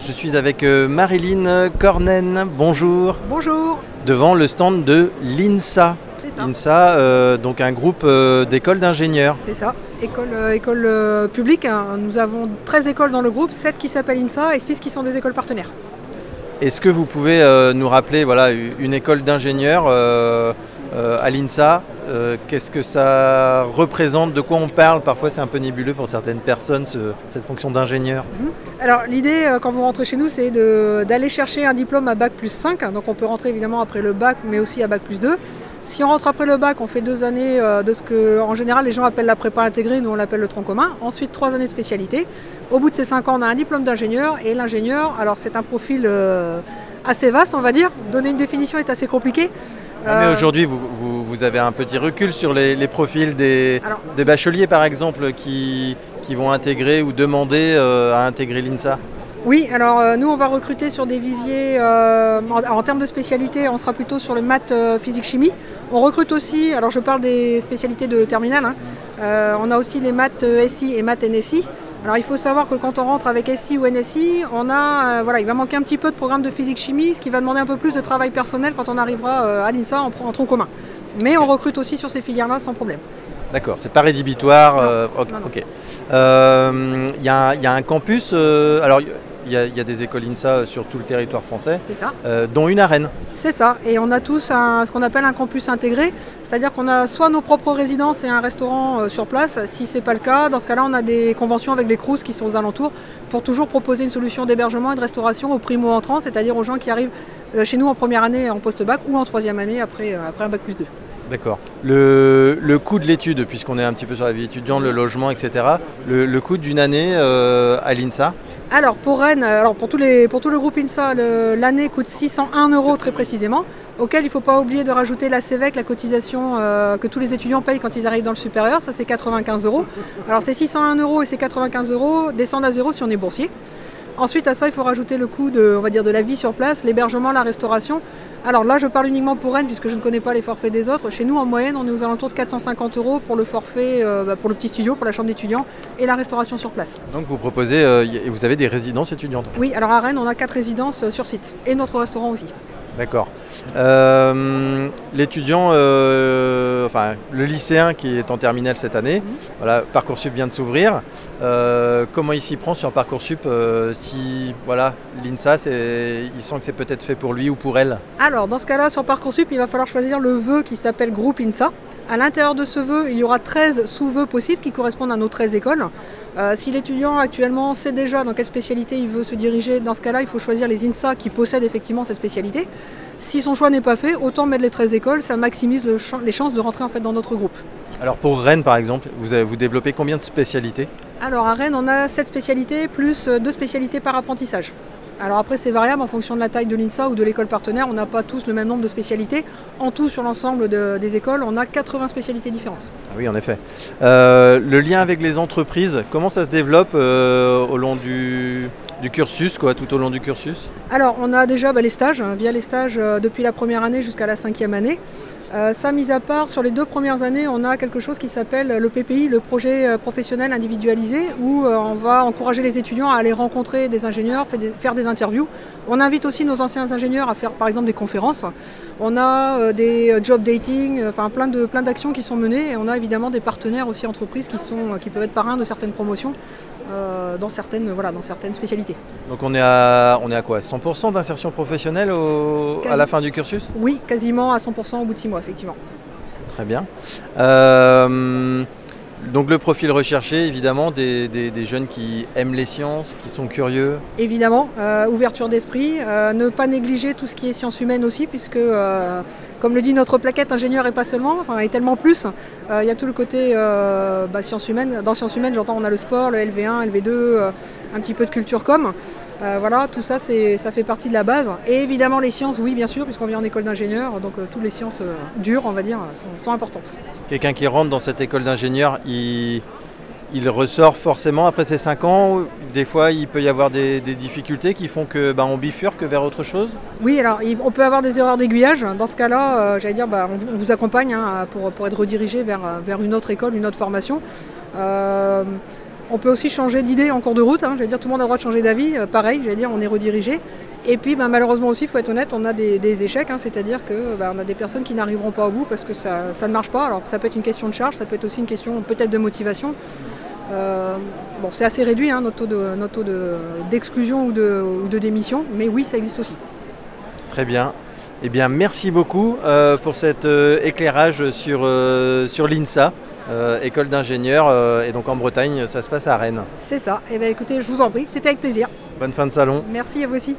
Je suis avec euh, Marilyn Cornen, bonjour, Bonjour. devant le stand de l'INSA. C'est ça. INSA, euh, donc un groupe euh, d'écoles d'ingénieurs. C'est ça. École, euh, école publique. hein. Nous avons 13 écoles dans le groupe, 7 qui s'appellent INSA et 6 qui sont des écoles partenaires. Est-ce que vous pouvez nous rappeler voilà, une école d'ingénieurs à l'INSA euh, Qu'est-ce que ça représente? De quoi on parle? Parfois c'est un peu nébuleux pour certaines personnes, ce- cette fonction d'ingénieur. Alors l'idée euh, quand vous rentrez chez nous c'est d'aller chercher un diplôme à bac plus 5. Donc on peut rentrer évidemment après le bac mais aussi à bac plus 2. Si on rentre après le bac, on fait deux années euh, de ce que en général les gens appellent la prépa intégrée, nous on l'appelle le tronc commun. Ensuite trois années de spécialité. Au bout de ces cinq ans on a un diplôme d'ingénieur et l'ingénieur, alors c'est un profil euh, assez vaste on va dire. Donner une définition est assez compliqué. Ah, mais Euh, aujourd'hui, vous, vous- vous avez un petit recul sur les, les profils des, Alors- des bacheliers, par exemple, qui, qui vont intégrer ou demander euh, à intégrer l'INSA? Oui, alors euh, nous on va recruter sur des viviers, euh, en, en termes de spécialité, on sera plutôt sur le maths, euh, physique, chimie. On recrute aussi, alors je parle des spécialités de terminale, hein. On a aussi les maths SI et maths NSI. Alors il faut savoir que quand on rentre avec SI ou NSI, on a, euh, voilà, il va manquer un petit peu de programme de physique chimie, ce qui va demander un peu plus de travail personnel quand on arrivera euh, à l'INSA en, en tronc commun. Mais on recrute aussi sur ces filières-là sans problème. D'accord, c'est pas rédhibitoire. Euh, ok. y, il y a un campus, euh, alors il y, a- il y a des écoles INSA sur tout le territoire français, ça. euh, dont une Rennes. C'est ça, et on a tous un- ce qu'on appelle un campus intégré, c'est-à-dire qu'on a soit nos propres résidences et un restaurant euh, sur place. Si ce n'est pas le cas, dans ce cas-là, on a des conventions avec les CRUS qui sont aux alentours pour toujours proposer une solution d'hébergement et de restauration aux primo-entrants, c'est-à-dire aux gens qui arrivent euh, chez nous en première année en post-bac ou en troisième année après, euh, après un bac plus 2. D'accord. Le, le coût de l'étude, puisqu'on est un petit peu sur la vie étudiante, le logement, etc., le, le coût d'une année euh, à l'INSA, Alors pour Rennes, euh, alors pour, tous les, pour tout le groupe INSA, l'année coûte 601 euros très précisément, auquel il ne faut pas oublier de rajouter la CEVEC, la cotisation euh, que tous les étudiants payent quand ils arrivent dans le supérieur, ça c'est 95 euros. Alors ces 601 euros et ces 95 euros descendent à zéro si on est boursier. Ensuite à ça, il faut rajouter le coût de, on va dire, de la vie sur place, l'hébergement, la restauration. Alors là, je parle uniquement pour Rennes puisque je ne connais pas les forfaits des autres. Chez nous, en moyenne, on est aux alentours de 450 euros pour le forfait, euh, bah, pour le petit studio, pour la chambre d'étudiants et la restauration sur place. donc vous proposez, euh, et vous avez des résidences étudiantes. Oui, alors à Rennes, on a quatre résidences euh, sur site et notre restaurant aussi. D'accord. Euh, L'étudiant, euh, enfin le lycéen qui est en terminale cette année, voilà, Parcoursup vient de s'ouvrir. Euh, comment il s'y prend sur Parcoursup Si voilà, l'INSA, il sent que c'est peut-être fait pour lui ou pour elle? Alors, dans ce cas-là, sur Parcoursup, il va falloir choisir le vœu qui s'appelle groupe INSA. À l'intérieur de ce vœu, il y aura 13 sous-vœux possibles qui correspondent à nos 13 écoles. Euh, si l'étudiant actuellement sait déjà dans quelle spécialité il veut se diriger, dans ce cas-là, il faut choisir les INSA qui possèdent effectivement cette spécialité. Si son choix n'est pas fait, autant mettre les 13 écoles, ça maximise le les chances de rentrer en fait dans notre groupe. Alors pour Rennes par exemple, vous, avez, vous développez combien de spécialités? Alors à Rennes, on a 7 spécialités plus euh, deux spécialités par apprentissage. Alors après, c'est variable en fonction de la taille de l'INSA ou de l'école partenaire. On n'a pas tous le même nombre de spécialités. En tout, sur l'ensemble de- des écoles, on a 80 spécialités différentes. Ah Oui, en effet. Euh, le lien avec les entreprises, comment ça se développe euh, au long du, du cursus, quoi, tout au long du cursus? Alors, on a déjà bah, les stages, hein, via les stages euh, depuis la première année jusqu'à la cinquième année. Euh, ça, mis à part, sur les deux premières années, on a quelque chose qui s'appelle le PPI, le projet euh, professionnel individualisé, où euh, on va encourager les étudiants à aller rencontrer des ingénieurs, faire des, faire des interviews. On invite aussi nos anciens ingénieurs à faire, par exemple, des conférences. On a euh, des job dating, enfin plein de plein d'actions qui sont menées, et on a évidemment des partenaires aussi entreprises qui sont, qui peuvent être parrains de certaines promotions dans certaines, voilà, dans certaines spécialités. Donc on est à, on est à quoi? 100% d'insertion professionnelle au- à la fin du cursus? Oui, quasiment à 100% au bout de six mois, effectivement. Très bien. Euh, donc le profil recherché, évidemment, des, des- des jeunes qui aiment les sciences, qui sont curieux. Évidemment, euh, ouverture d'esprit, euh, ne pas négliger tout ce qui est sciences humaines aussi, puisque, euh, comme le dit notre plaquette, ingénieur et pas seulement, enfin, et tellement plus, il y a tout le côté bah, sciences humaines. Dans sciences humaines, j'entends, on a le sport, le LV1, LV2, euh, un petit peu de culture com. Euh, voilà, tout ça, c'est, ça fait partie de la base. Et évidemment, les sciences, oui, bien sûr, puisqu'on vient en école d'ingénieur, donc euh, toutes les sciences euh, dures, on va dire, sont, sont importantes. Quelqu'un qui rentre dans cette école d'ingénieur, il, il ressort forcément après ses 5 ans. Des fois, il peut y avoir des, des difficultés qui font que bah, on bifurque vers autre chose? Oui, alors il- on peut avoir des erreurs d'aiguillage. Dans ce cas-là, j'allais dire, bah, on, vous- on vous accompagne hein, pour, pour être redirigé vers, vers une autre école, une autre formation. On peut aussi changer d'idée en cours de route. Hein. Je dire, tout le monde a le droit de changer d'avis. Euh, pareil, je vais dire, on est redirigé. Et puis, bah, malheureusement aussi, il faut être honnête, on a des, échecs. Hein. C'est-à-dire que bah, on a des personnes qui n'arriveront pas au bout parce que ça, ne marche pas. Alors, ça peut être une question de charge, ça peut être aussi une question peut-être de motivation. Euh, bon, c'est assez réduit hein, notre taux d'exclusion ou, de, ou de démission, mais oui, ça existe aussi. Très bien. Eh bien, merci beaucoup euh, pour cet éclairage sur l'INSA. Euh, école d'ingénieurs. Euh, et donc en Bretagne, ça se passe à Rennes. C'est ça. Et eh bien écoutez, je vous en prie, c'était avec plaisir. Bonne fin de salon. Merci à vous aussi.